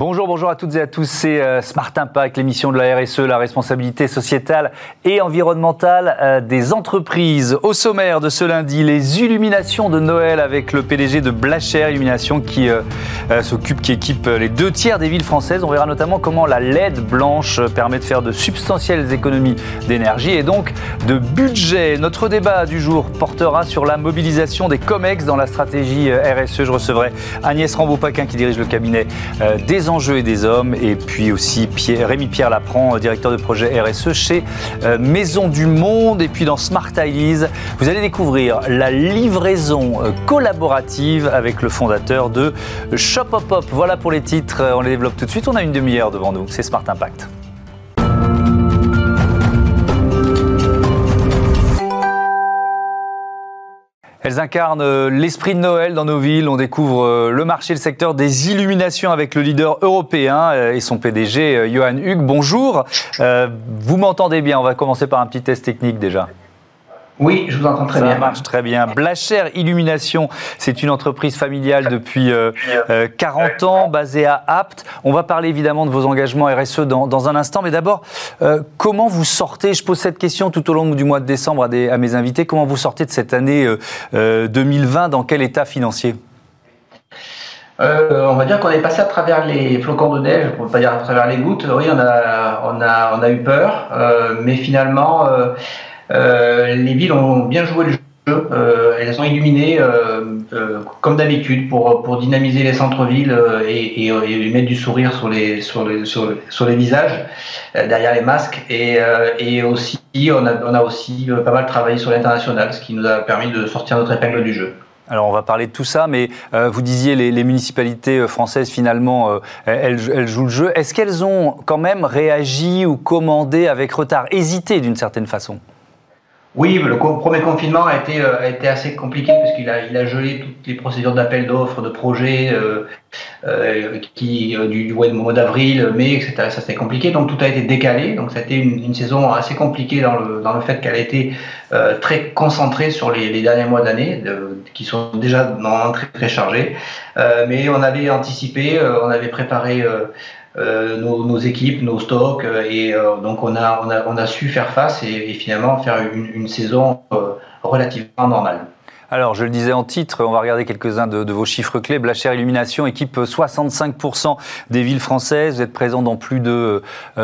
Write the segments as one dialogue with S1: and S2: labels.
S1: Bonjour, bonjour à toutes et à tous. C'est euh, Smart Impact, l'émission de la RSE, la responsabilité sociétale et environnementale euh, des entreprises. Au sommaire de ce lundi, les illuminations de Noël avec le PDG de Blacher Illumination qui euh, s'occupe, qui équipe les deux tiers des villes françaises. On verra notamment comment la LED blanche permet de faire de substantielles économies d'énergie et donc de budget. Notre débat du jour portera sur la mobilisation des COMEX dans la stratégie RSE. Je recevrai Agnès Rambaud-Paquin qui dirige le cabinet des enjeux et des hommes, et puis aussi Rémi-Pierre Lapran, directeur de projet RSE chez euh, Maison du Monde. Et puis dans Smart Ideas, vous allez découvrir la livraison euh, collaborative avec le fondateur de Shop Hop Hop. Voilà pour les titres, on les développe tout de suite. On a une demi-heure devant nous, c'est Smart Impact. Elles incarnent euh, l'esprit de Noël dans nos villes. On découvre euh, le marché, le secteur des illuminations avec le leader européen euh, et son PDG, Johan Hugues. Bonjour. Vous m'entendez bien? On va commencer par un petit test technique déjà.
S2: Oui, je vous entends très bien.
S1: Ça marche très bien. Blacher Illumination, c'est une entreprise familiale depuis 40 ans, basée à Apt. On va parler évidemment de vos engagements RSE dans, un instant, mais d'abord, comment vous sortez? Je pose cette question tout au long du mois de décembre à, à mes invités. Comment vous sortez de cette année 2020 Dans quel état financier?
S2: On va dire qu'on est passé à travers les flocons de neige, pour ne pas dire à travers les gouttes. Oui, on a, on a, on a eu peur, mais finalement, euh, les villes ont bien joué le jeu. Euh, elles ont illuminé euh, comme d'habitude pour, dynamiser les centres-villes et, et, mettre du sourire sur les, sur les, sur les, visages, derrière les masques. Et, aussi, on a, aussi pas mal travaillé sur l'international, ce qui nous a permis de sortir notre épingle du jeu.
S1: Alors on va parler de tout ça, mais vous disiez les, les municipalités françaises finalement, elles, jouent le jeu. Est-ce qu'elles ont quand même réagi ou commandé avec retard, hésité d'une certaine façon?
S2: Oui, le premier confinement a été, euh, a été assez compliqué parce a, il a gelé toutes les procédures d'appel d'offres, de projets euh, euh, qui, du, du, mois d'avril, mai, etc. Ça c'était compliqué, donc tout a été décalé. Donc été une, une saison assez compliquée dans le, dans le fait qu'elle a été très concentrée sur les, derniers mois d'année, qui sont déjà normalement très, très chargés. mais on avait anticipé, on avait préparé euh, nos, équipes, nos stocks, euh, et euh, donc on a, on, a, on a su faire face et, finalement faire une saison relativement normale.
S1: Alors, je le disais en titre, on va regarder quelques-uns de, vos chiffres clés. Blacher Illumination équipe 65% des villes françaises. Vous êtes présent dans plus de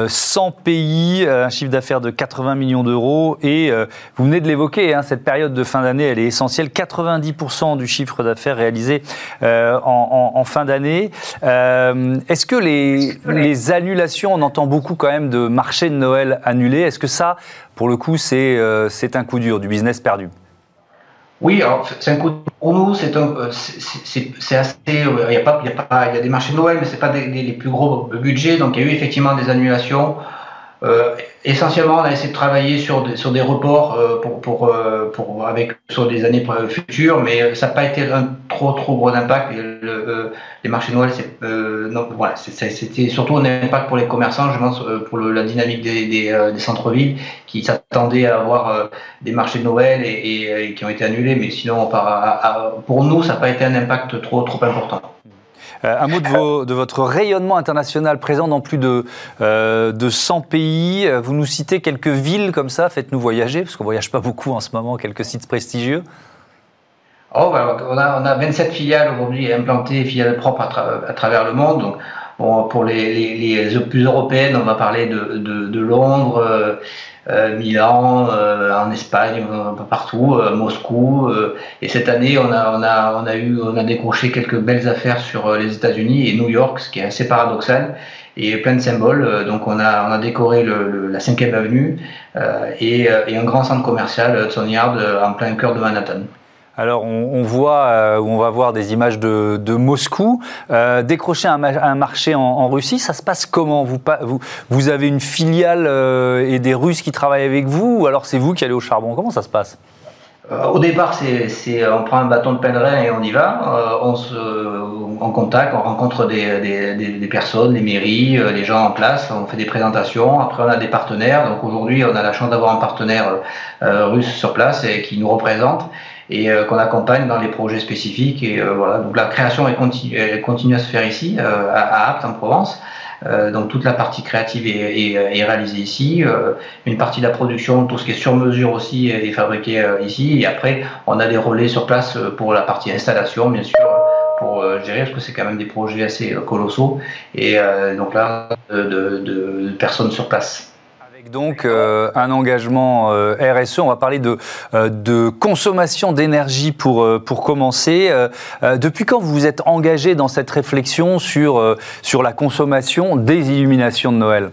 S1: 100 pays, un chiffre d'affaires de 80 millions d'euros. Et vous venez de l'évoquer, hein, cette période de fin d'année, elle est essentielle. 90% du chiffre d'affaires réalisé en, fin d'année. Est-ce que les, les annulations, on entend beaucoup quand même de marchés de Noël annulés. Est-ce que ça, pour le coup, c'est un coup dur, du business perdu?
S2: Oui, c'est un coup pour nous, c'est euh, c'est assez, euh, il y a pas, il y a pas, il y a des marchés de Noël, mais c'est pas des, les plus gros budgets, donc il y a eu effectivement des annulations. Euh, essentiellement, on a essayé de travailler sur des, sur des reports euh, pour, pour, euh, pour, avec, sur des années futures, mais ça n'a pas été un trop, trop gros impact. Le, les marchés Noël, voilà, c'était surtout un impact pour les commerçants, je pense, pour la dynamique des, des, centres-villes qui s'attendaient à avoir des marchés de Noël et, et, qui ont été annulés, mais sinon, pour nous, ça n'a pas été un impact trop, trop important.
S1: Euh, un mot de, votre rayonnement international présent dans plus de, euh, de 100 pays. Vous nous citez quelques villes comme ça, faites-nous voyager, parce qu'on ne voyage pas beaucoup en ce moment, quelques sites prestigieux.
S2: Oh, bah, on, a, on, a, 27 filiales aujourd'hui implantées, filiales propres à, travers le monde. Donc, bon, pour les, les, les, plus européennes, on va parler de, de, de Londres. Euh, euh, Milan, euh, en Espagne, peu partout, euh, Moscou. et cette année, on a, on a, on a eu, on a décroché quelques belles affaires sur les États-Unis et New York, ce qui est assez paradoxal et plein de symboles. Donc on a, on a décoré le, la 5e avenue et, et, un grand centre commercial, Hudson Yard, en plein cœur de Manhattan.
S1: Alors on, voit, euh, on va voir des images de, Moscou. Euh, décrocher un, marché en, Russie, ça se passe comment? Vous, avez une filiale euh, et des Russes qui travaillent avec vous ou alors c'est vous qui allez au charbon? Comment ça se passe?
S2: Au départ, c'est, on prend un bâton de pèlerin et on y va. on se, on contacte, on rencontre des, des, des, personnes, les mairies, les gens en place. On fait des présentations. Après, on a des partenaires. Donc aujourd'hui, on a la chance d'avoir un partenaire russe sur place et qui nous représente. Et qu'on accompagne dans les projets spécifiques. Et voilà, donc la création elle continue, elle continue à se faire ici, à, à Apt en Provence. Euh, donc toute la partie créative est, est, est réalisée ici. Euh, une partie de la production, tout ce qui est sur mesure aussi, est fabriqué euh, ici. Et après, on a des relais sur place pour la partie installation, bien sûr, pour gérer, parce que c'est quand même des projets assez colossaux. Et donc là, de, de, de personnes sur place
S1: donc euh, un engagement euh, RSE. On va parler de, euh, de consommation d'énergie pour, pour commencer. depuis quand vous vous êtes engagé dans cette réflexion sur, sur la consommation des illuminations de Noël?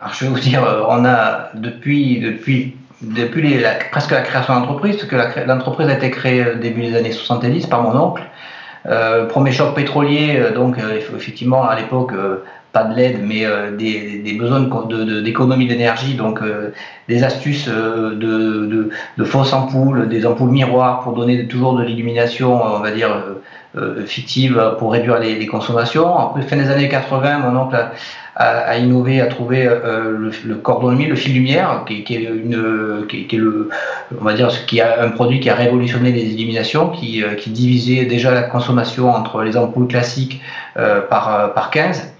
S2: Alors, Je vais vous dire, on a depuis, depuis, depuis presque la création d'entreprise, parce que l'entreprise a été créée au début des années 70 par mon oncle. premier choc pétrolier, donc effectivement à l'époque pas de l'aide, mais euh, des, besoins d'économie de, d'énergie, donc euh, des astuces euh, de, de, fausses ampoules, des ampoules miroirs pour donner toujours de l'illumination, on va dire, fictive pour réduire les, consommations. Après, fin des années 80, mon oncle a, a, innové, a trouvé le, le, cordon lumière, le fil lumière, qui, est une, qui, le, on va dire, qui a un produit qui a révolutionné les illuminations, qui, qui divisait déjà la consommation entre les ampoules classiques par, par 15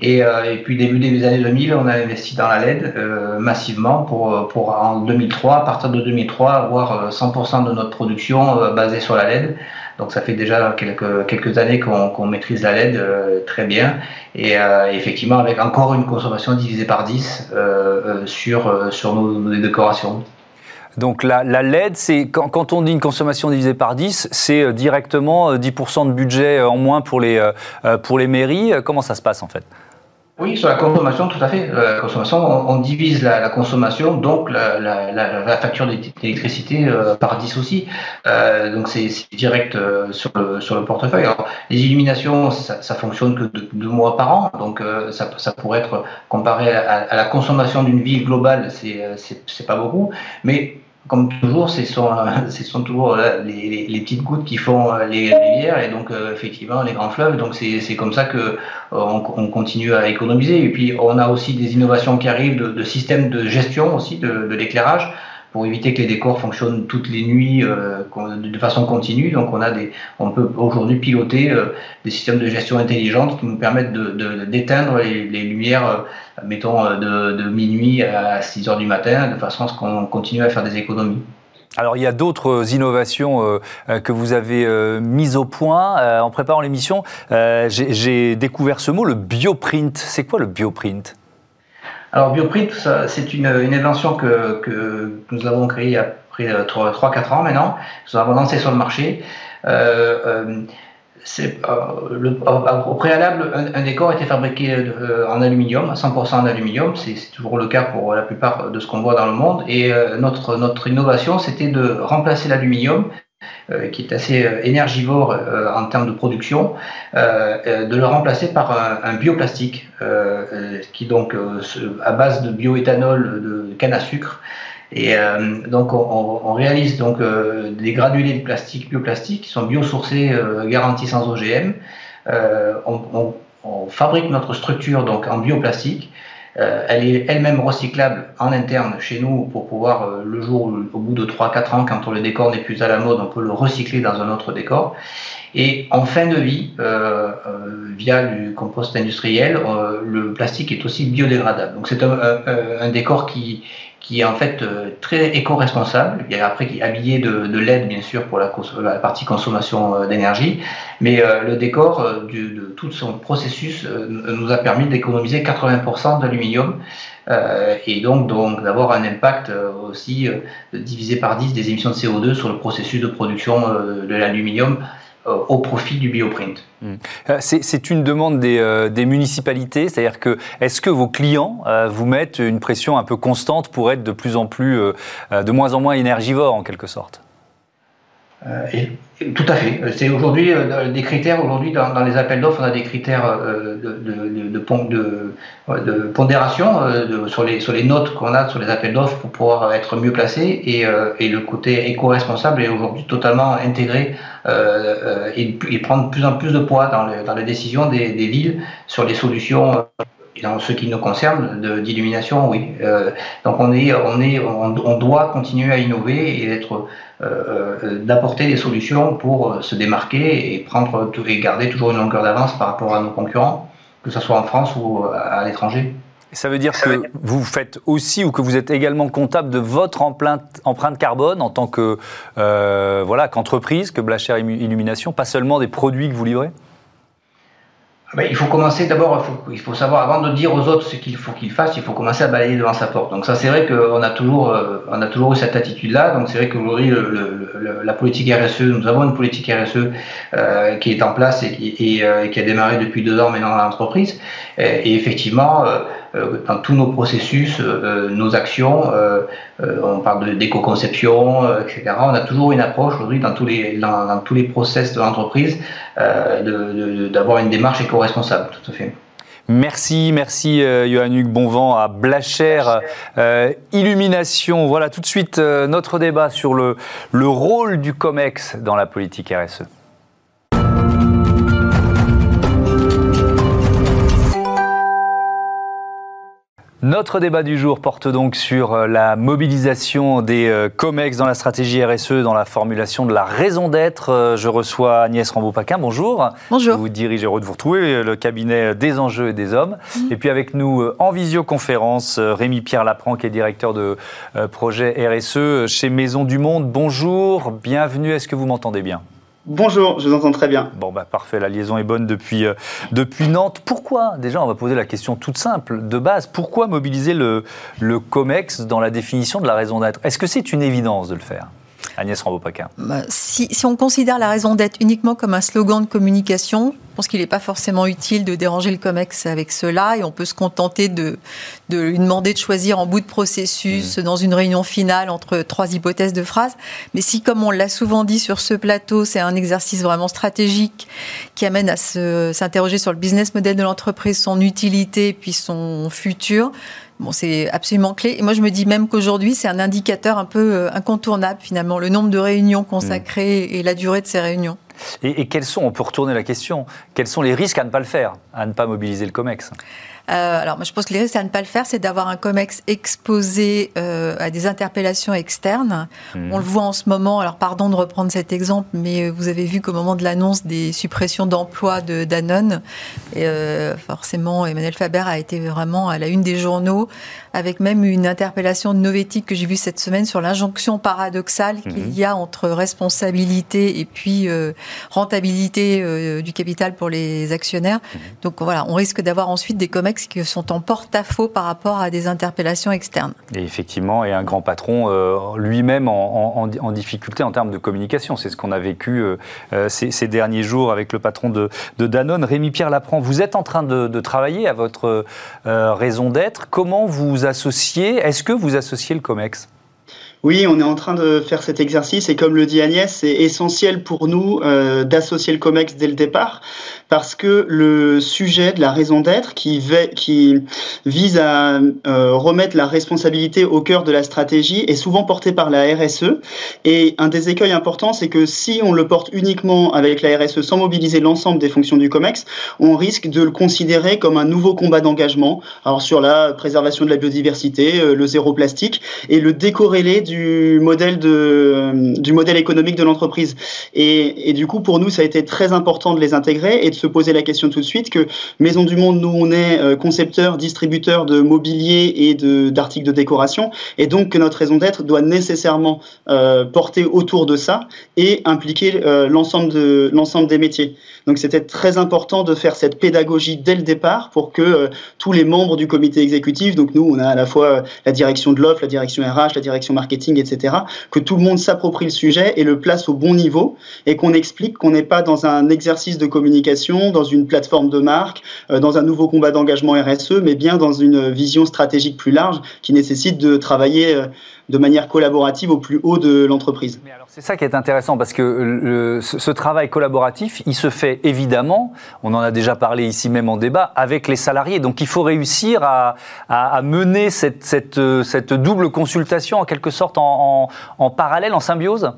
S2: et, euh, et, puis début des années 2000, on a investi dans la LED euh, massivement pour, pour en 2003, à partir de 2003, avoir 100% euh, de notre production euh, basée sur la LED. Donc ça fait déjà quelques, années qu'on maîtrise la LED euh, très bien. Et effectivement, avec encore une consommation divisée par 10 sur, sur nos, décorations.
S1: Donc la, LED, quand, on dit une consommation divisée par 10, c'est directement 10% de budget en moins pour les, pour les mairies. Comment ça se passe en fait?
S2: Oui, sur la consommation, tout à fait. Euh, la consommation, on, divise la, la, consommation, donc la, la, la facture d'électricité euh, par 10 aussi. Euh, donc c'est direct euh, sur, le, sur le portefeuille. Alors, les illuminations, ça, ça fonctionne que deux, mois par an, donc ça, ça, pourrait être comparé à, à la consommation d'une ville globale, c'est pas beaucoup. Mais comme toujours, ce sont, sont toujours les, les, petites gouttes qui font euh, les rivières et donc euh, effectivement les grands fleuves. Donc c'est comme ça que euh, on, on, continue à économiser. Et puis on a aussi des innovations qui arrivent de, de systèmes de gestion aussi de l'éclairage pour éviter que les décors fonctionnent toutes les nuits euh, de façon continue. Donc on a des, on peut aujourd'hui piloter euh, des systèmes de gestion intelligente qui nous permettent de, d'éteindre les, lumières, euh, mettons de, de, minuit à 6 heures du matin, de façon à ce qu'on continue à faire des économies.
S1: Alors il y a d'autres innovations que vous avez mises au point en préparant l'émission. J'ai découvert ce mot, le bioprint. C'est quoi le bioprint?
S2: Alors Bioprint, c'est une, invention que, nous avons créée il près de 3-4 ans maintenant. Nous avons lancé sur le marché. Euh, euh, euh au préalable, un, décor était fabriqué euh, en aluminium, 100% en aluminium. C'est toujours le cas pour la plupart de ce qu'on voit dans le monde. Et euh, notre, innovation, c'était de remplacer l'aluminium euh, qui est assez euh, énergivore euh, en termes de production, de le remplacer par un, bioplastique qui donc à base de bioéthanol de canne à sucre. Et donc on, réalise donc des granulés de plastique bioplastique qui sont biosourcés, garantis sans OGM. On, on, fabrique notre structure donc en bioplastique euh, elle est elle-même recyclable en interne chez nous pour pouvoir, euh, le jour, au bout de 3-4 ans, quand le décor n'est plus à la mode, on peut le recycler dans un autre décor. Et en fin de vie, euh, via le compost industriel, le plastique est aussi biodégradable. Donc c'est un, un, décor qui, qui est en fait euh, très éco-responsable. Il y a après qui est habillé de, LED bien sûr pour la, partie consommation euh, d'énergie, mais euh, le décor de tout son processus nous a permis d'économiser 80% d'aluminium et donc, d'avoir un impact aussi divisé par 10 des émissions de CO2 sur le processus de production de l'aluminium au profit du bioprint. Hmm.
S1: Euh, c'est une demande des, euh, des municipalités, c'est-à-dire que est-ce que vos clients vous mettent une pression un peu constante pour être de plus en plus, de moins en moins énergivores en quelque sorte?
S2: euh, et, tout à fait. C'est aujourd'hui euh, des critères. Aujourd'hui, dans, les appels d'offres, on a des critères euh, de, pondération sur, les, sur les notes qu'on a sur les appels d'offres pour pouvoir être mieux placé. Et, le côté éco-responsable est aujourd'hui totalement intégré et, et, prendre de plus en plus de poids dans, dans les décisions des, des villes sur les solutions dans ce qui nous concerne d'illumination, oui. donc on est, on est, on, doit continuer à innover et être, d'apporter des solutions pour se démarquer et prendre et garder toujours une longueur d'avance par rapport à nos concurrents, que ce soit en France ou à l'étranger.
S1: Ça veut dire que vous faites aussi ou que vous êtes également comptable de votre empreinte, carbone en tant que euh, voilà qu'entreprise, que Blacher Illumination, pas seulement des produits que vous livrez?
S2: Ben, il faut commencer d'abord, il, faut, savoir, avant de dire aux autres ce qu'il faut qu'ils fassent, il faut commencer à balayer devant sa porte. Donc ça, c'est vrai qu'on a toujours, euh, on a toujours eu cette attitude-là. Donc c'est vrai qu'aujourd'hui, la politique RSE, nous avons une politique RSE euh, qui est en place et qui, euh, et, qui, a démarré depuis deux ans maintenant dans l'entreprise. Et, effectivement, dans tous nos processus, nos actions, on parle d'éco-conception, etc. On a toujours une approche aujourd'hui dans tous les dans, tous les process de l'entreprise d'avoir une démarche éco responsable, tout à fait.
S1: Merci, merci euh, Johan Hugues Bonvent à Blacher euh, Illumination. Voilà tout de suite euh, notre débat sur le, le rôle du COMEX dans la politique RSE. Notre débat du jour porte donc sur euh, la mobilisation des euh, COMEX dans la stratégie RSE, dans la formulation de la raison d'être. Euh, je reçois Agnès Rambaud-Paquin. Bonjour.
S3: Bonjour.
S1: Vous dirigez, de vous retrouver, le cabinet des enjeux et des hommes. Mm. Et puis avec nous en visioconférence, Rémi-Pierre Lapran, qui est directeur de projet RSE chez Maison du Monde. Bonjour, bienvenue. Est-ce que vous m'entendez bien?
S4: Bonjour, je vous entends très bien.
S1: Bon, bah parfait, la liaison est bonne depuis, euh, depuis Nantes. Pourquoi Déjà, on va poser la question toute simple, de base. Pourquoi mobiliser le, le COMEX dans la définition de la raison d'être? Est-ce que c'est une évidence de le faire? Agnès Rambaud-Paquin.
S3: Bah, si, si, on considère la raison d'être uniquement comme un slogan de communication, je pense qu'il n'est pas forcément utile de déranger le COMEX avec cela et on peut se contenter de, de lui demander de choisir en bout de processus, mmh. dans une réunion finale, entre trois hypothèses de phrases. Mais si, comme on l'a souvent dit sur ce plateau, c'est un exercice vraiment stratégique qui amène à s'interroger sur le business model de l'entreprise, son utilité, puis son futur, Bon, c'est absolument clé. Et moi, je me dis même qu'aujourd'hui, c'est un indicateur un peu euh, incontournable, finalement, le nombre de réunions consacrées et la durée de ces réunions.
S1: Et, et quels sont, on peut retourner la question, quels sont les risques à ne pas le faire, à ne pas mobiliser le COMEX?
S3: Euh, alors, moi, je pense que les risques à ne pas le faire, c'est d'avoir un COMEX exposé euh, à des interpellations externes. Mmh. On le voit en ce moment. Alors, pardon de reprendre cet exemple, mais euh, vous avez vu qu'au moment de l'annonce des suppressions d'emplois de Danone, et, euh, forcément, Emmanuel Faber a été vraiment à la une des journaux, avec même une interpellation de Novetic que j'ai vue cette semaine sur l'injonction paradoxale mmh. qu'il y a entre responsabilité et puis euh, rentabilité du capital pour les actionnaires. Mmh. Donc voilà, on risque d'avoir ensuite des COMEX qui sont en porte-à-faux par rapport à des interpellations externes.
S1: Et effectivement, et un grand patron euh, lui-même en, difficulté en termes de communication. C'est ce qu'on a vécu euh, euh, ces, derniers jours avec le patron de, Danone. Rémi-Pierre Lapran, vous êtes en train de, de travailler à votre raison d'être. Comment vous associez Est-ce que vous associez le COMEX?
S4: Oui, on est en train de faire cet exercice et comme le dit Agnès, c'est essentiel pour nous euh, d'associer le COMEX dès le départ parce que le sujet de la raison d'être qui, vise à euh, remettre la responsabilité au cœur de la stratégie est souvent porté par la RSE et un des écueils importants, c'est que si on le porte uniquement avec la RSE sans mobiliser l'ensemble des fonctions du COMEX, on risque de le considérer comme un nouveau combat d'engagement, alors sur la préservation de la biodiversité, euh, le zéro plastique et le décorréler du modèle, de, du modèle économique de l'entreprise. Et, et, du coup, pour nous, ça a été très important de les intégrer et de se poser la question tout de suite que Maison du Monde, nous, on est euh, concepteur, distributeur de mobilier et d'articles de, décoration, et donc que notre raison d'être doit nécessairement euh, porter autour de ça et impliquer euh, l'ensemble de l'ensemble des métiers. Donc c'était très important de faire cette pédagogie dès le départ pour que tous les membres du comité exécutif, donc nous on a à la fois la direction de l'offre, la direction RH, la direction marketing, etc., que tout le monde s'approprie le sujet et le place au bon niveau et qu'on explique qu'on n'est pas dans un exercice de communication, dans une plateforme de marque, euh, dans un nouveau combat d'engagement RSE, mais bien dans une vision stratégique plus large qui nécessite de travailler de manière collaborative au plus haut de l'entreprise.
S1: C'est ça qui est intéressant parce que ce, travail collaboratif, il se fait évidemment, on en a déjà parlé ici même en débat, avec les salariés. Donc il faut réussir à, mener cette, cette, double consultation en quelque sorte en parallèle, en symbiose?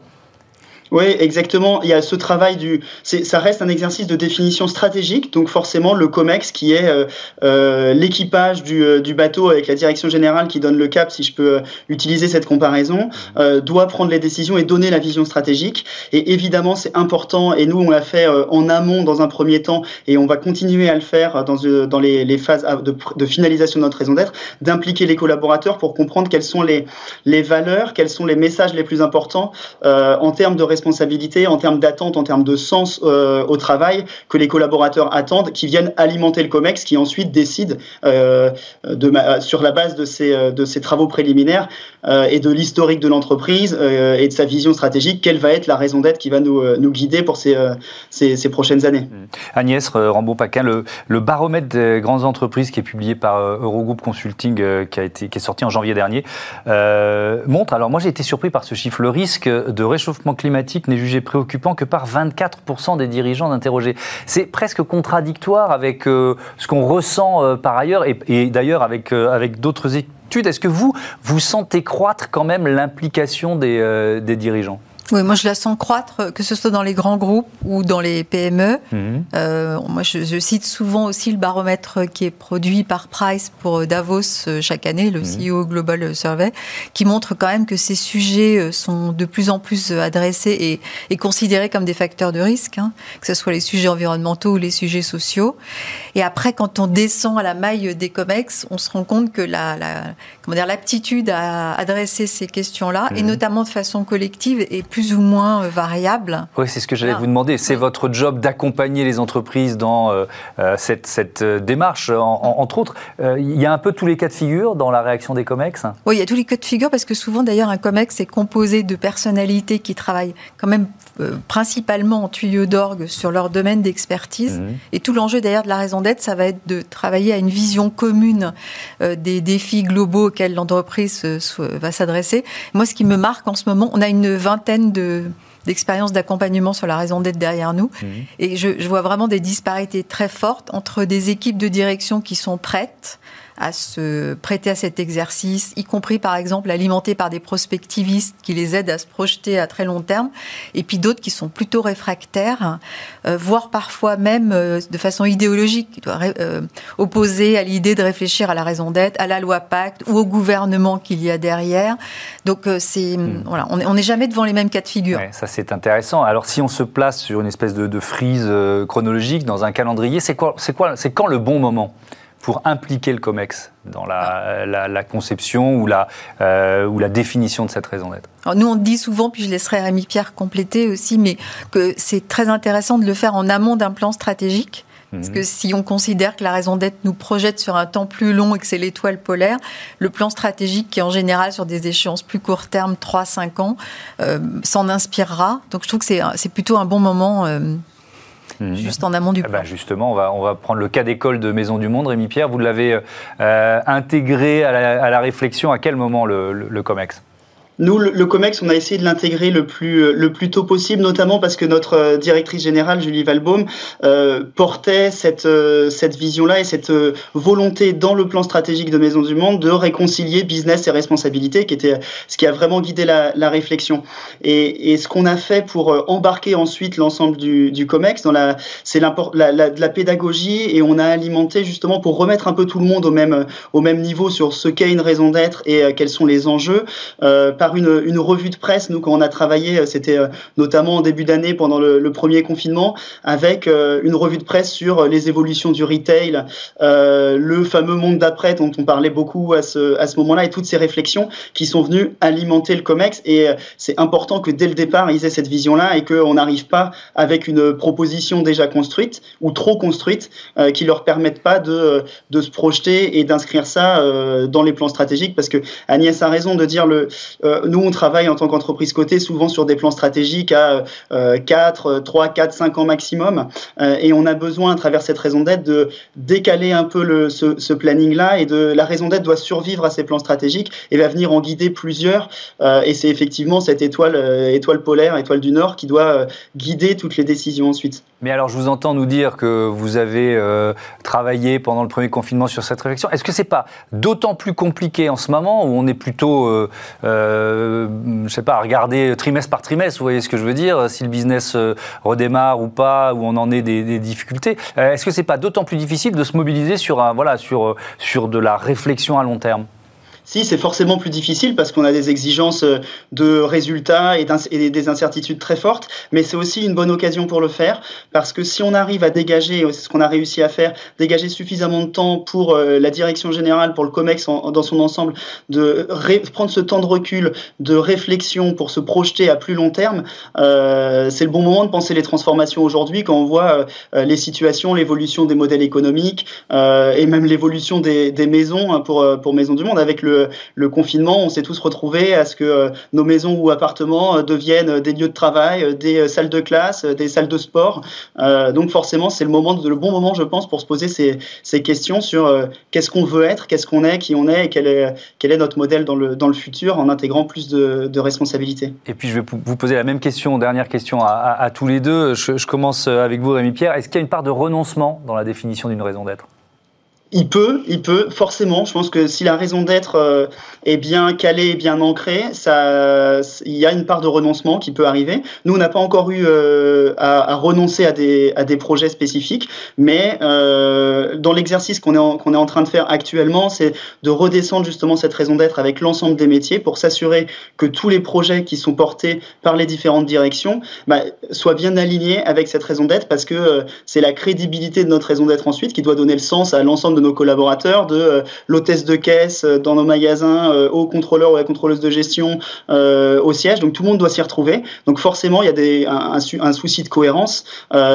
S4: Oui, exactement. Il y a ce travail du, ça reste un exercice de définition stratégique. Donc forcément, le Comex, qui est euh, euh l'équipage du, euh, du, bateau avec la direction générale qui donne le cap, si je peux utiliser cette comparaison, euh, doit prendre les décisions et donner la vision stratégique. Et évidemment, c'est important. Et nous, on l'a fait en amont dans un premier temps, et on va continuer à le faire dans, dans les, les phases de, de, finalisation de notre raison d'être, d'impliquer les collaborateurs pour comprendre quelles sont les, les valeurs, quels sont les messages les plus importants en termes de responsabilité, en termes d'attente, en termes de sens euh, au travail que les collaborateurs attendent, qui viennent alimenter le COMEX, qui ensuite décide euh, sur la base de ces, euh, travaux préliminaires et de l'historique de l'entreprise euh, et de sa vision stratégique, quelle va être la raison d'être qui va nous, nous guider pour ces, prochaines années? Mmh.
S1: Agnès Rambaud-Paquin, le, baromètre des grandes entreprises qui est publié par Eurogroup Consulting, qui, a été, qui est sorti en janvier dernier, montre, alors moi j'ai été surpris par ce chiffre, le risque de réchauffement climatique n'est jugé préoccupant que par 24% des dirigeants interrogés. C'est presque contradictoire avec euh, ce qu'on ressent euh, par ailleurs et, d'ailleurs avec, euh, avec d'autres Est-ce que vous, vous sentez croître quand même l'implication des, des dirigeants?
S3: Oui, moi je la sens croître, que ce soit dans les grands groupes ou dans les PME. Mhm. Euh, moi je, cite souvent aussi le baromètre qui est produit par Price pour Davos euh, chaque année, le mhm. CEO Global Survey, qui montre quand même que ces sujets euh, sont de plus en plus adressés et, et considérés comme des facteurs de risque, hein, que ce soit les sujets environnementaux ou les sujets sociaux. Et après, quand on descend à la maille des COMEX, on se rend compte que la, la comment dire, l'aptitude à adresser ces questions-là, et mhm. notamment de façon collective, est plus plus ou moins euh, variable.
S1: Oui, c'est ce que j'allais vous demander. C'est votre job d'accompagner les entreprises dans euh, euh, cette, cette, démarche, entre autres. il y a un peu tous les cas de figure dans la réaction des COMEX?
S3: Oui, il y a tous les cas de figure parce que souvent, d'ailleurs, un COMEX est composé de personnalités qui travaillent quand même principalement en tuyaux d'orgue sur leur domaine d'expertise. Mhm. Et tout l'enjeu d'ailleurs de la raison d'être, ça va être de travailler à une vision commune des défis globaux auxquels l'entreprise va s'adresser. Moi, ce qui me marque en ce moment, on a une vingtaine d'expérience d'accompagnement sur la raison d'être derrière nous. Mmh. Et je, je, vois vraiment des disparités très fortes entre des équipes de direction qui sont prêtes à se prêter à cet exercice, y compris par exemple alimentés par des prospectivistes qui les aident à se projeter à très long terme, et puis d'autres qui sont plutôt réfractaires, euh, voire parfois même euh, de façon idéologique, euh, opposés à l'idée de réfléchir à la raison d'être, à la loi Pacte ou au gouvernement qu'il y a derrière. Donc c'est hmm. voilà, on n'est jamais devant les mêmes cas de figure.
S1: Ouais, ça c'est intéressant. Alors si on se place sur une espèce de, de frise chronologique dans un calendrier, c'est quoi, c'est quoi, c'est quand le bon moment? Pour impliquer le COMEX dans la, la, conception ou la, euh, ou la définition de cette raison d'être
S3: Nous, on dit souvent, puis je laisserai Rémi Pierre compléter aussi, mais que c'est très intéressant de le faire en amont d'un plan stratégique. Parce mhm. que si on considère que la raison d'être nous projette sur un temps plus long et que c'est l'étoile polaire, le plan stratégique qui est en général sur des échéances plus court terme, 3-5 ans, euh, s'en inspirera. Donc je trouve que c'est plutôt un bon moment euh, Mhm. juste en amont du eh
S1: ben, justement, on va, on va prendre le cas d'école de Maison du Monde. Rémi Pierre, vous l'avez euh, intégré à la, réflexion à quel moment le, le COMEX?
S4: Nous, le, COMEX, on a essayé de l'intégrer le plus, euh, le plus tôt possible, notamment parce que notre euh, directrice générale, Julie Valbaum, euh, portait cette, cette vision-là et cette volonté dans le plan stratégique de Maison du Monde de réconcilier business et responsabilité, qui était ce qui a vraiment guidé la, la réflexion. Et, et ce qu'on a fait pour embarquer ensuite l'ensemble du, du COMEX, dans la, c'est la, la, la, pédagogie, et on a alimenté justement pour remettre un peu tout le monde au même, au même niveau sur ce qu'est une raison d'être et quels sont les enjeux. Euh, une, revue de presse, nous, quand on a travaillé, euh, c'était euh, notamment en début d'année pendant le, premier confinement, avec euh, une revue de presse sur les évolutions du retail, le fameux monde d'après dont on parlait beaucoup à ce, à ce moment-là, et toutes ces réflexions qui sont venues alimenter le COMEX. Et c'est important que dès le départ, ils aient cette vision-là et qu'on n'arrive pas avec une proposition déjà construite ou trop construite euh, qui leur permette pas de, de se projeter et d'inscrire ça dans les plans stratégiques. Parce que Agnès a raison de dire le, nous, on travaille en tant qu'entreprise cotée souvent sur des plans stratégiques à 4, 3, 4, 5 ans maximum. Euh, et on a besoin, à travers cette raison d'être, de décaler un peu ce, planning-là. Et la raison d'être doit survivre à ces plans stratégiques et va venir en guider plusieurs. Euh, et c'est effectivement cette étoile, euh, étoile polaire, étoile du Nord, qui doit guider toutes les décisions ensuite.
S1: Mais alors, je vous entends nous dire que vous avez travaillé pendant le premier confinement sur cette réflexion. Est-ce que c'est pas d'autant plus compliqué en ce moment où on est plutôt euh, je sais pas, à regarder trimestre par trimestre, vous voyez ce que je veux dire, si le business euh, redémarre ou pas, où on en est des, des difficultés. Euh, Est-ce que c'est pas d'autant plus difficile de se mobiliser sur, un, voilà, sur, sur de la réflexion à long terme?
S4: Si, c'est forcément plus difficile parce qu'on a des exigences euh, de résultats et, des incertitudes très fortes, mais c'est aussi une bonne occasion pour le faire parce que si on arrive à dégager, c'est ce qu'on a réussi à faire, dégager suffisamment de temps pour euh, la direction générale, pour le COMEX dans son ensemble, de prendre ce temps de recul, de réflexion pour se projeter à plus long terme, euh, c'est le bon moment de penser les transformations aujourd'hui quand on voit les situations, l'évolution des modèles économiques et même l'évolution des, des, maisons hein, pour, pour Maison du Monde avec le le, confinement, on s'est tous retrouvés à ce que euh, nos maisons ou appartements euh, deviennent des lieux de travail, euh, des salles de classe, des salles de sport. donc forcément, c'est le moment, le bon moment, je pense, pour se poser ces, questions sur qu'est-ce qu'on veut être, qu'est-ce qu'on est, qui on est et quel est, notre modèle dans le, dans le futur en intégrant plus de, responsabilités.
S1: Et puis je vais vous poser la même question, dernière question à, tous les deux. Je, je commence avec vous, Rémi Pierre. Est-ce qu'il y a une part de renoncement dans la définition d'une raison d'être?
S4: Il peut, il peut, forcément. Je pense que si la raison d'être euh, est bien calée bien ancrée, ça, il y a une part de renoncement qui peut arriver. Nous, on n'a pas encore eu euh, à, renoncer à des, à des projets spécifiques, mais euh, dans l'exercice qu'on est, qu'on est en train de faire actuellement, c'est de redescendre justement cette raison d'être avec l'ensemble des métiers pour s'assurer que tous les projets qui sont portés par les différentes directions bah, soient bien alignés avec cette raison d'être parce que euh, c'est la crédibilité de notre raison d'être ensuite qui doit donner le sens à l'ensemble de nos collaborateurs, de euh, l'hôtesse de caisse euh, dans nos magasins, euh, au contrôleur ou à la contrôleuse de gestion au siège. Donc tout le monde doit s'y retrouver. Donc forcément, il y a un, souci de cohérence.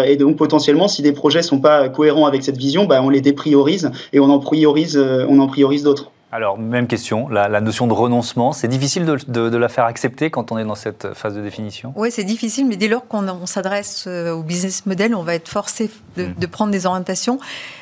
S4: et donc potentiellement, si des projets sont pas cohérents avec cette vision, bah, on les dépriorise et on en priorise d'autres.
S1: Alors, même question, la, notion de renoncement, c'est difficile de, la faire accepter quand on est dans cette phase de définition?
S3: Oui, c'est difficile, mais dès lors qu'on s'adresse euh, au business model, on va être forcé de, hmm. de, prendre des orientations.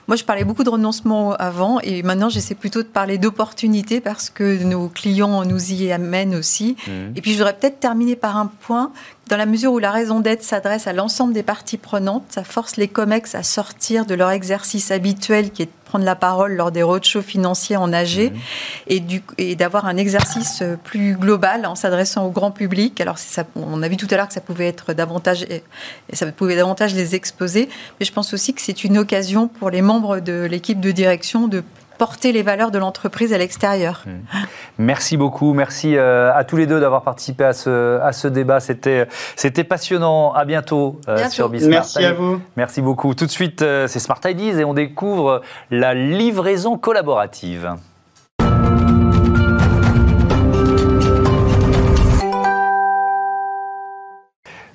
S3: Moi, je parlais beaucoup de renoncement avant, et maintenant, j'essaie plutôt de parler d'opportunités parce que nos clients nous y amènent aussi. Hmm. Et puis, je voudrais peut-être terminer par un point dans la mesure où la raison d'être s'adresse à l'ensemble des parties prenantes, ça force les COMEX à sortir de leur exercice habituel qui est de prendre la parole lors des roadshows financiers en AG mmh. et, du, et d'avoir un exercice plus global en s'adressant au grand public. Alors, ça, on a vu tout à l'heure que ça pouvait être davantage, et ça pouvait davantage les exposer, mais je pense aussi que c'est une occasion pour les membres de l'équipe de direction de porter les valeurs de l'entreprise à l'extérieur. Mmh.
S1: Merci beaucoup, merci euh, à tous les deux d'avoir participé à ce, à ce débat. C'était, c'était passionnant. À bientôt,
S3: euh, sur
S4: Bismart. Merci à vous.
S1: Merci beaucoup. Tout de suite, euh, c'est Smart Ideas et on découvre la livraison collaborative.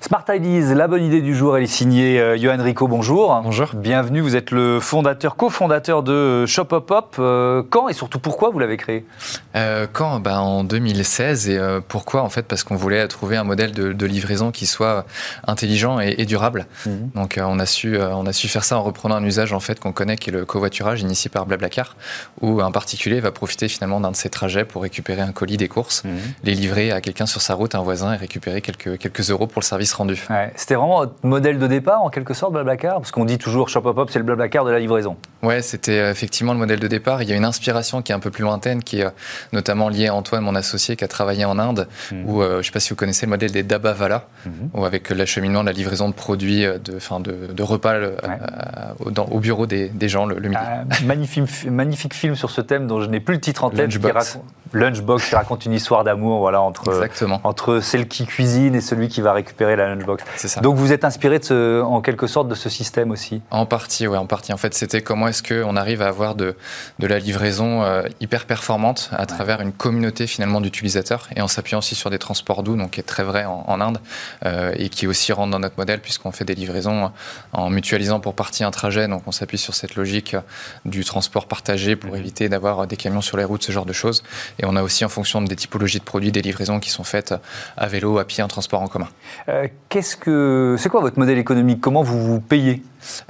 S1: Smart Ideas, la bonne idée du jour, elle est signée euh, Johan Rico, bonjour.
S5: Bonjour.
S1: Bienvenue, vous êtes le fondateur, cofondateur de Shop Up Up. Euh, quand et surtout pourquoi vous l'avez créé?
S5: Euh, Quand? Ben, En 2016. Et pourquoi? En fait, parce qu'on voulait trouver un modèle de, livraison qui soit intelligent et, durable. Mhm. Donc on, a su, on a su faire ça en reprenant un usage en fait, qu'on connaît qui est le covoiturage initié par Blablacar, où un particulier va profiter finalement d'un de ses trajets pour récupérer un colis des courses, mhm. les livrer à quelqu'un sur sa route, un voisin, et récupérer quelques, quelques euros pour le service
S1: c'était vraiment votre modèle de départ, en quelque sorte, Blablacar Parce qu'on dit toujours Shop Up, c'est le Blablacar de la livraison.
S5: Ouais, c'était euh, effectivement le modèle de départ. Il y a une inspiration qui est un peu plus lointaine, qui est euh, notamment liée à Antoine, mon associé, qui a travaillé en Inde, mhm. où euh, je ne sais pas si vous connaissez le modèle des Dabavala, mmh. où avec l'acheminement de la livraison de produits, de, fin, de, repas au, bureau des, gens le, midi. Ah,
S1: magnifique, magnifique film sur ce thème dont je n'ai plus le titre en tête. Lunchbox. Lunchbox qui raconte une histoire d'amour voilà, entre, entre celle qui cuisine et celui qui va récupérer la lunchbox. Ça. Donc vous êtes inspiré de ce, en quelque sorte de ce système aussi
S5: En partie, oui, en partie. En fait, c'était comment est-ce qu'on arrive à avoir de, de la livraison euh, hyper performante à travers une communauté finalement d'utilisateurs et en s'appuyant aussi sur des transports doux, donc qui est très vrai en, Inde euh, et qui aussi rentre dans notre modèle puisqu'on fait des livraisons en mutualisant pour partie un trajet. Donc on s'appuie sur cette logique du transport partagé pour éviter d'avoir des camions sur les routes, ce genre de choses. Et on a aussi en fonction des typologies de produits des livraisons qui sont faites à vélo, à pied, en transport en commun.
S1: Euh, qu'est-ce que c'est quoi votre modèle économique? Comment vous vous payez?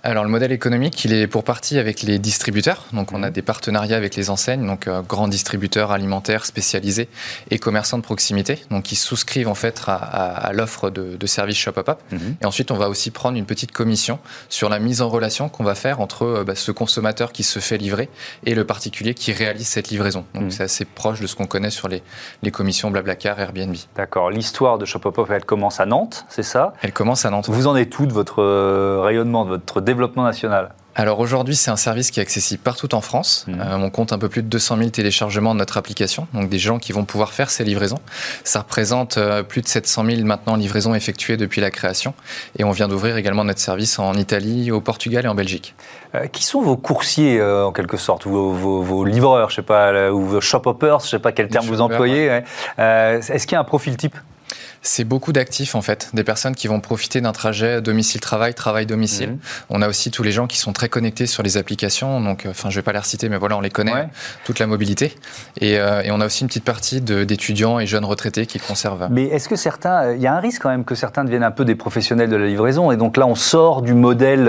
S5: Alors le modèle économique, il est pour partie avec les distributeurs. Donc on a mhm. des partenariats avec les enseignes, donc euh, grands distributeurs alimentaires spécialisés et commerçants de proximité, donc qui souscrivent en fait à, l'offre de, services Shop Up Up. Mhm. Et ensuite on va aussi prendre une petite commission sur la mise en relation qu'on va faire entre euh, bah, ce consommateur qui se fait livrer et le particulier qui réalise cette livraison. Donc mhm. c'est assez proche proche de ce qu'on connaît sur les, les commissions Blablacar, Airbnb.
S1: D'accord. L'histoire de Shopopop, elle commence à Nantes, c'est ça?
S5: Elle commence à Nantes.
S1: Vous en êtes tout de votre euh, rayonnement, de votre développement national?
S5: Alors aujourd'hui, c'est un service qui est accessible partout en France.
S1: Mhm.
S5: Euh, on compte un peu plus de 200 000 téléchargements de notre application, donc des gens qui vont pouvoir faire ces livraisons. Ça représente euh, plus de 700 000 maintenant livraisons effectuées depuis la création. Et on vient d'ouvrir également notre service en Italie, au Portugal et en Belgique.
S1: Euh, qui sont vos coursiers euh, en quelque sorte, vos, vos, vos livreurs, je sais pas, ou vos shop-hoppers, je sais pas quel terme vous employez. ouais. Euh, Est-ce qu'il y a un profil type?
S5: C'est beaucoup d'actifs en fait, des personnes qui vont profiter d'un trajet domicile-travail, travail-domicile.
S1: Mhm.
S5: On a aussi tous les gens qui sont très connectés sur les applications, donc euh, enfin je vais pas les reciter, mais voilà on les connaît,
S1: Ouais.
S5: toute la mobilité. Et, euh, et on a aussi une petite partie d'étudiants et jeunes retraités qui conservent.
S1: Mais est-ce que certains, euh, il y a un risque quand même que certains deviennent un peu des professionnels de la livraison, et donc là on sort du modèle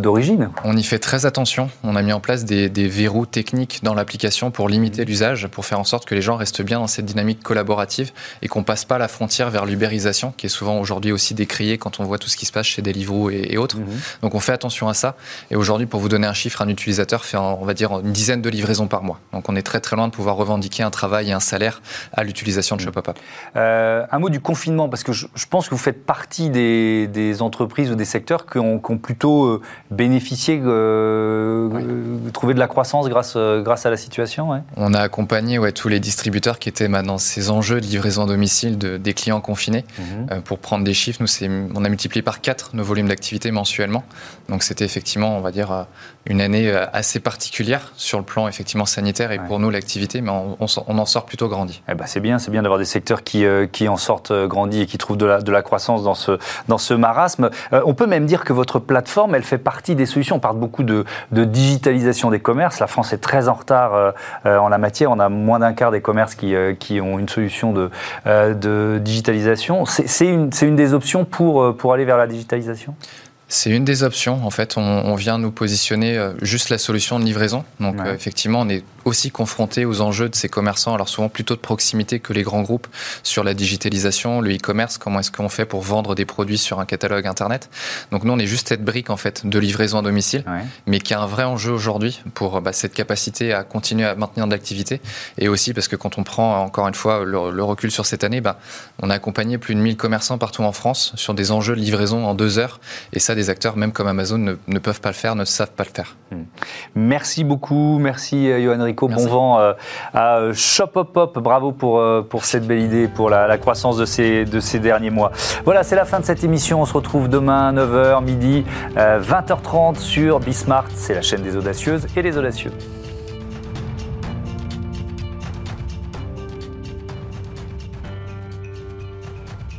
S1: d'origine?
S5: On y fait très attention. On a mis en place des, des verrous techniques dans l'application pour limiter l'usage, pour faire en sorte que les gens restent bien dans cette dynamique collaborative et qu'on passe pas la frontière vers l'ubérisation, qui est souvent aujourd'hui aussi décriée quand on voit tout ce qui se passe chez Deliveroo et, et autres. Donc on fait attention à ça. Et aujourd'hui, pour vous donner un chiffre, un utilisateur fait, on va dire, une dizaine de livraisons par mois. Donc on est très très loin de pouvoir revendiquer un travail et un salaire à l'utilisation de Shopopop.
S1: Euh, un mot du confinement, parce que je, je pense que vous faites partie des, des entreprises ou des secteurs qui ont, qui ont plutôt euh, bénéficié, euh, euh, trouvé de la croissance grâce, grâce à la situation. ouais.
S5: On a accompagné ouais, tous les distributeurs qui étaient dans ces enjeux de livraison à domicile de, des clients confinés. Euh, pour prendre des chiffres, nous, on a multiplié par 4 nos volumes d'activité mensuellement. Donc c'était effectivement, on va dire, euh, une année euh, assez particulière sur le plan effectivement sanitaire et
S1: Ouais.
S5: pour nous l'activité, mais on, on s'en- on en sort plutôt grandi.
S1: Eh ben, c'est bien, c'est bien d'avoir des secteurs qui, euh, qui en sortent euh, grandis et qui trouvent de la, de la croissance dans ce, dans ce marasme. Euh, on peut même dire que votre plateforme, elle fait partie des solutions. On parle beaucoup de, de digitalisation des commerces. La France est très en retard euh, en la matière. On a moins d'un quart des commerces qui, qui ont une solution de, de digitalisation. C'est une, une des options pour, pour aller vers la digitalisation?
S5: C'est une des options. En fait, on, on vient nous positionner euh, juste la solution de livraison. Donc,
S1: Ouais.
S5: euh, effectivement, on est aussi confronté aux enjeux de ces commerçants, alors souvent plutôt de proximité que les grands groupes sur la digitalisation, le e-commerce. Comment est-ce qu'on fait pour vendre des produits sur un catalogue internet? Donc, nous, on est juste cette brique en fait de livraison à domicile,
S1: Ouais.
S5: mais qui a un vrai enjeu aujourd'hui pour bah, cette capacité à continuer à maintenir de l'activité et aussi parce que quand on prend encore une fois le, le recul sur cette année, bah, on a accompagné plus de 1000 commerçants partout en France sur des enjeux de livraison en deux heures. Et ça, des acteurs, même comme Amazon, ne, ne peuvent pas le faire, ne savent pas le faire.
S1: Merci beaucoup, merci euh, Johan
S5: Merci.
S1: Bon vent euh, à euh, Shopopop. Bravo pour, euh, pour cette belle idée, pour la, la croissance de ces, de ces derniers mois. Voilà, c'est la fin de cette émission. On se retrouve demain, 9h, midi, euh, 20h30 sur Bismart. C'est la chaîne des audacieuses et des audacieux.